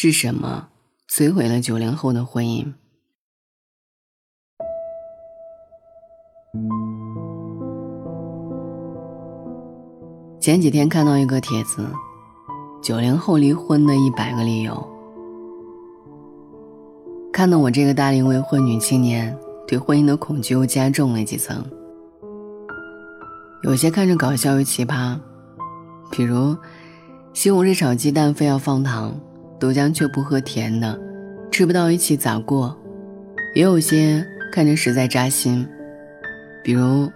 是什么摧毁了九零后的婚姻？前几天看到一个帖子，九零后离婚的一百个理由，看得我这个大龄未婚女青年对婚姻的恐惧又加重了几层。有些看着搞笑又奇葩，比如西红柿炒鸡蛋非要放糖。豆浆却不喝甜的，吃不到一起咋过？也有些看着实在扎心，比如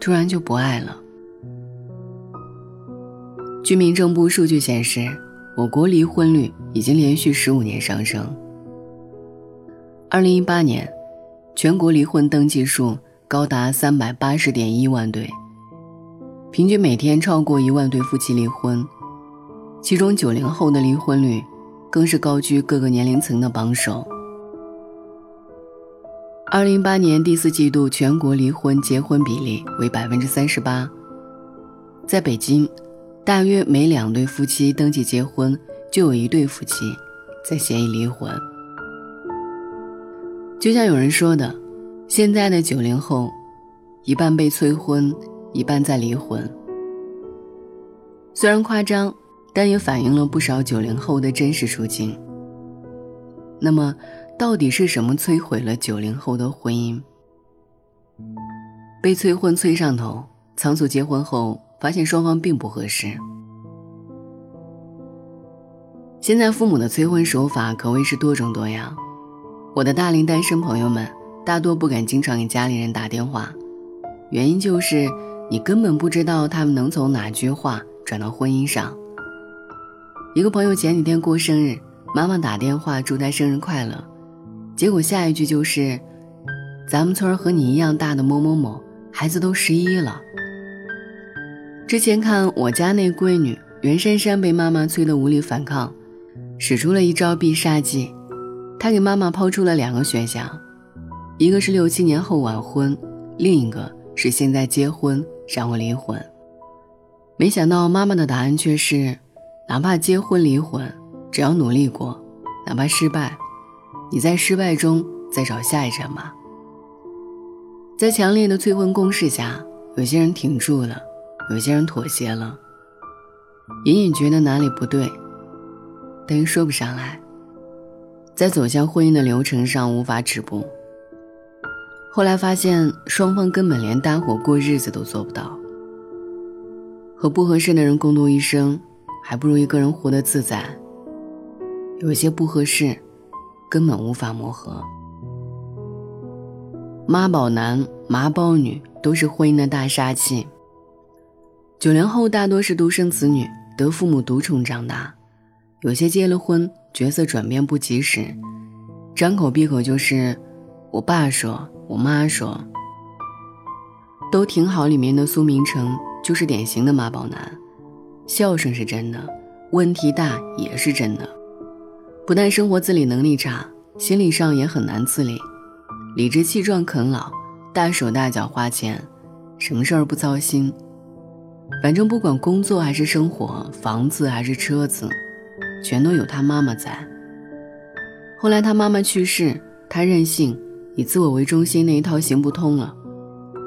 突然就不爱了。据民政部数据显示，我国离婚率已经连续十五年上升。二零一八年，全国离婚登记数高达三百八十点一万对，平均每天超过一万对夫妻离婚。其中，九零后的离婚率更是高居各个年龄层的榜首。二零一八年第四季度全国离婚结婚比例为百分之三十八，在北京，大约每两对夫妻登记结婚，就有一对夫妻在协议离婚。就像有人说的，现在的九零后，一半被催婚，一半在离婚。虽然夸张。但也反映了不少九零后的真实处境。那么，到底是什么摧毁了九零后的婚姻？被催婚催上头，仓促结婚后发现双方并不合适。现在父母的催婚手法可谓是多种多样。我的大龄单身朋友们大多不敢经常给家里人打电话，原因就是你根本不知道他们能从哪句话转到婚姻上。一个朋友前几天过生日，妈妈打电话祝他生日快乐，结果下一句就是：“咱们村和你一样大的某某某孩子都十一了。”之前看我家那闺女袁珊珊被妈妈催得无力反抗，使出了一招必杀技，她给妈妈抛出了两个选项，一个是六七年后晚婚，另一个是现在结婚然后离婚。没想到妈妈的答案却是。哪怕结婚离婚，只要努力过，哪怕失败，你在失败中再找下一站吧。在强烈的催婚攻势下，有些人挺住了，有些人妥协了，隐隐觉得哪里不对，但又说不上来，在走向婚姻的流程上无法止步。后来发现，双方根本连搭伙过日子都做不到，和不合适的人共度一生。还不如一个人活得自在。有些不合适，根本无法磨合。妈宝男、妈宝女都是婚姻的大杀器。九零后大多是独生子女，得父母独宠长大，有些结了婚，角色转变不及时，张口闭口就是“我爸说，我妈说”，都挺好。里面的苏明成就是典型的妈宝男。孝顺是真的，问题大也是真的。不但生活自理能力差，心理上也很难自理。理直气壮啃老，大手大脚花钱，什么事儿不操心。反正不管工作还是生活，房子还是车子，全都有他妈妈在。后来他妈妈去世，他任性，以自我为中心那一套行不通了。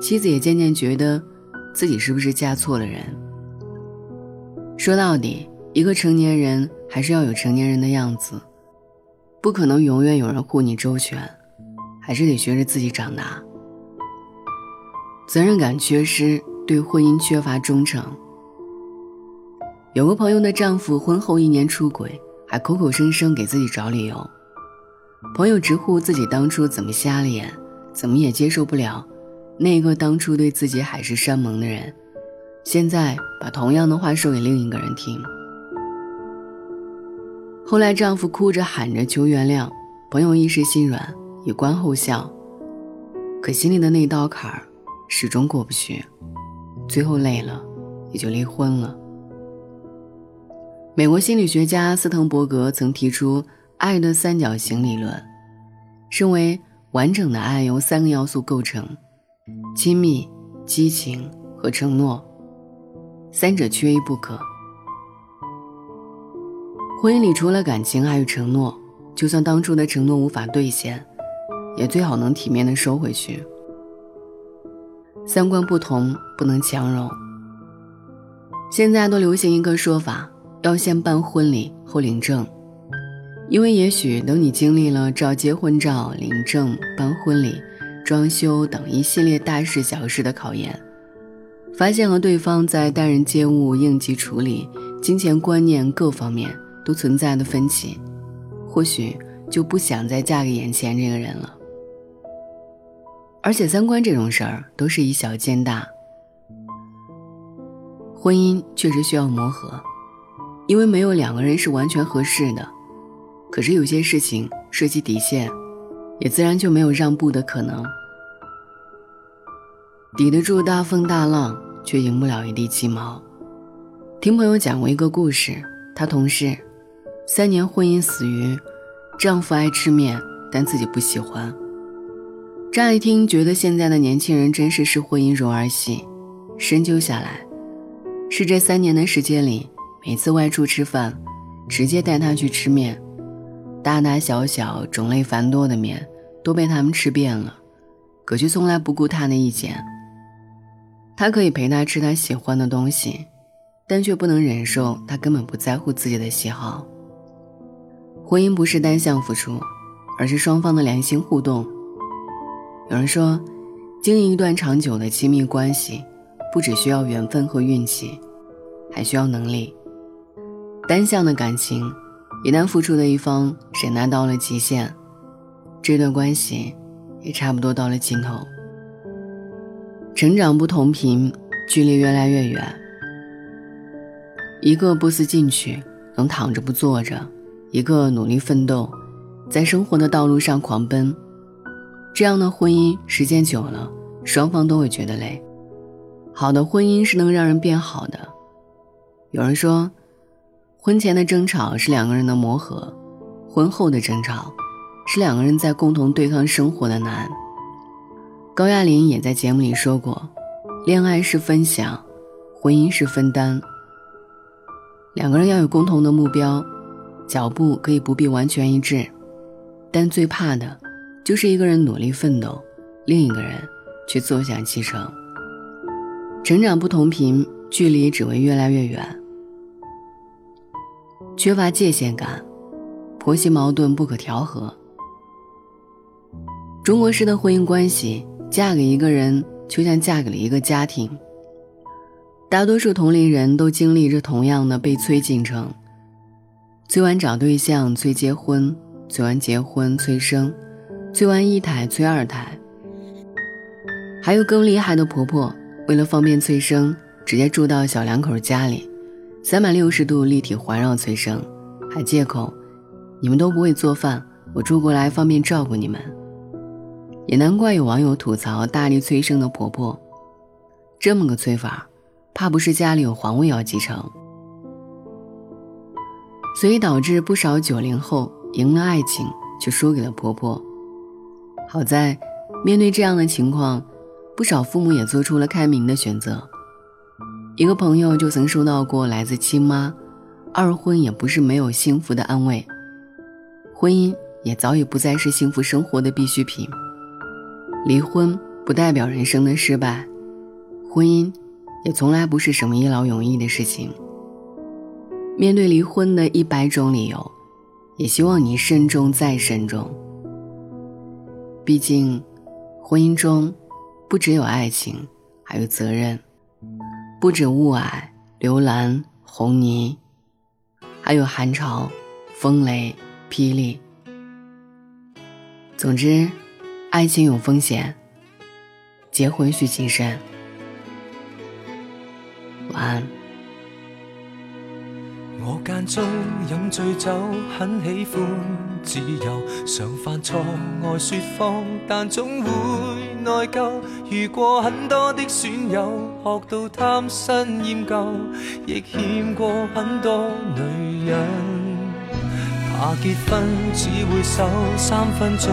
妻子也渐渐觉得，自己是不是嫁错了人。说到底，一个成年人还是要有成年人的样子，不可能永远有人护你周全，还是得学着自己长大。责任感缺失，对婚姻缺乏忠诚。有个朋友的丈夫婚后一年出轨，还口口声声给自己找理由。朋友直呼自己当初怎么瞎了眼，怎么也接受不了那个当初对自己海誓山盟的人。现在把同样的话说给另一个人听。后来丈夫哭着喊着求原谅，朋友一时心软，以观后效。可心里的那道坎儿始终过不去，最后累了，也就离婚了。美国心理学家斯滕伯格曾提出爱的三角形理论，认为完整的爱由三个要素构成：亲密、激情和承诺。三者缺一不可。婚姻里除了感情，还有承诺。就算当初的承诺无法兑现，也最好能体面的收回去。三观不同，不能强融。现在都流行一个说法，要先办婚礼后领证，因为也许等你经历了照结婚照、领证、办婚礼、装修等一系列大事小事的考验，发现和对方在待人接物、应急处理、金钱观念各方面都存在的分歧，或许就不想再嫁给眼前这个人了。而且三观这种事儿都是以小见大。婚姻确实需要磨合，因为没有两个人是完全合适的。可是有些事情涉及底线，也自然就没有让步的可能。抵得住大风大浪，却赢不了一地鸡毛。听朋友讲过一个故事，他同事三年婚姻死于丈夫爱吃面，但自己不喜欢。乍一听觉得现在的年轻人真是视婚姻如儿戏，深究下来。是这三年的时间里，每次外出吃饭，直接带他去吃面，大大小小、种类繁多的面都被他们吃遍了，可却从来不顾他的意见。他可以陪他吃他喜欢的东西，但却不能忍受他根本不在乎自己的喜好。婚姻不是单向付出，而是双方的良性互动。有人说，经营一段长久的亲密关系。不只需要缘分和运气，还需要能力。单向的感情，一旦付出的一方忍耐到了极限，这段关系也差不多到了尽头。成长不同频，距离越来越远。一个不思进取，能躺着不坐着；一个努力奋斗，在生活的道路上狂奔。这样的婚姻时间久了，双方都会觉得累。好的婚姻是能让人变好的。有人说，婚前的争吵是两个人的磨合，婚后的争吵是两个人在共同对抗生活的难。高亚麟也在节目里说过，恋爱是分享，婚姻是分担。两个人要有共同的目标，脚步可以不必完全一致，但最怕的，就是一个人努力奋斗，另一个人却坐享其成。成长不同频，距离只会越来越远。缺乏界限感，婆媳矛盾不可调和。中国式的婚姻关系，嫁给一个人就像嫁给了一个家庭。大多数同龄人都经历着同样的被催进程：催完找对象，催结婚，催完结婚，催生，催完一胎，催二胎。还有更厉害的婆婆。为了方便催生，直接住到小两口家里，三百六十度立体环绕催生，还借口你们都不会做饭，我住过来方便照顾你们。也难怪有网友吐槽大力催生的婆婆，这么个催法，怕不是家里有皇位要继承。所以导致不少九零后赢了爱情，却输给了婆婆。好在面对这样的情况。不少父母也做出了开明的选择。一个朋友就曾收到过来自亲妈，二婚也不是没有幸福的安慰，婚姻也早已不再是幸福生活的必需品。离婚不代表人生的失败，婚姻也从来不是什么一劳永逸的事情。面对离婚的一百种理由，也希望你慎重再慎重。毕竟，婚姻中。不只有爱情，还有责任；不止雾霭、流岚、红泥，还有寒潮、风雷、霹雳。总之，爱情有风险，结婚需谨慎。晚安。我间中饮醉酒，很喜欢自由，常犯错爱说谎，但总会内疚。遇过很多的损友，学到贪新厌旧，亦欠过很多女人。怕结婚只会守三分钟。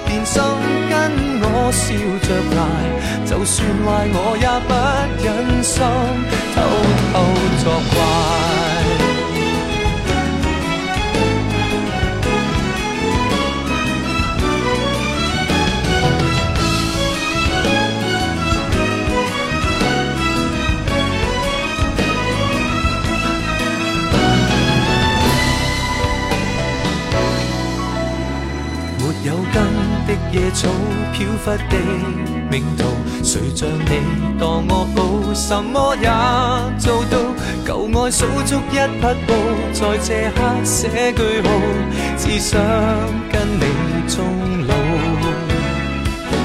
笑着挨，就算坏我也不忍心偷偷作怪。野草，飘忽的命途，谁像你当我宝，什么也做到。旧爱数足一匹布，在这刻写句号，只想跟你终老。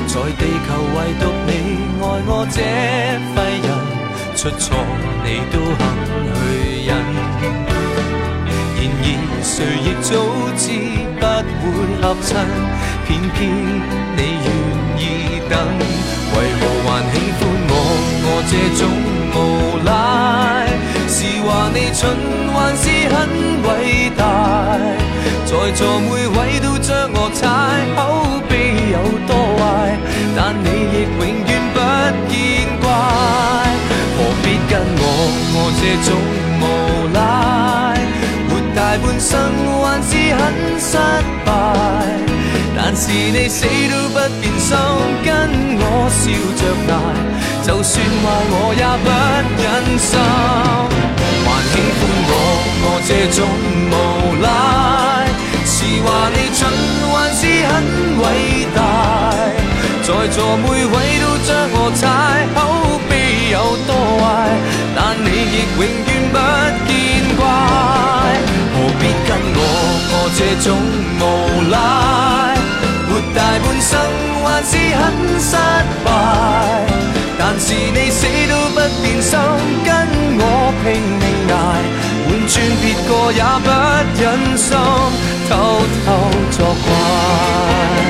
在地球唯独你爱我这废人，出错你都肯去忍。然而谁亦早知不会合衬，偏偏你愿意等，为何还喜欢我？我这种无赖，是话你蠢还是很伟大？在座每位都将我踩，口碑有多坏，但你亦永远不见怪。何必跟我？我这种无赖。活大半生很失败，但是你死都不变心，跟我笑着挨，就算坏我也不忍心。还喜欢我，我这种这种无赖活大半生还是很失败。但是你死都不变心跟我拼命挨换转别个也不忍心偷偷作怪。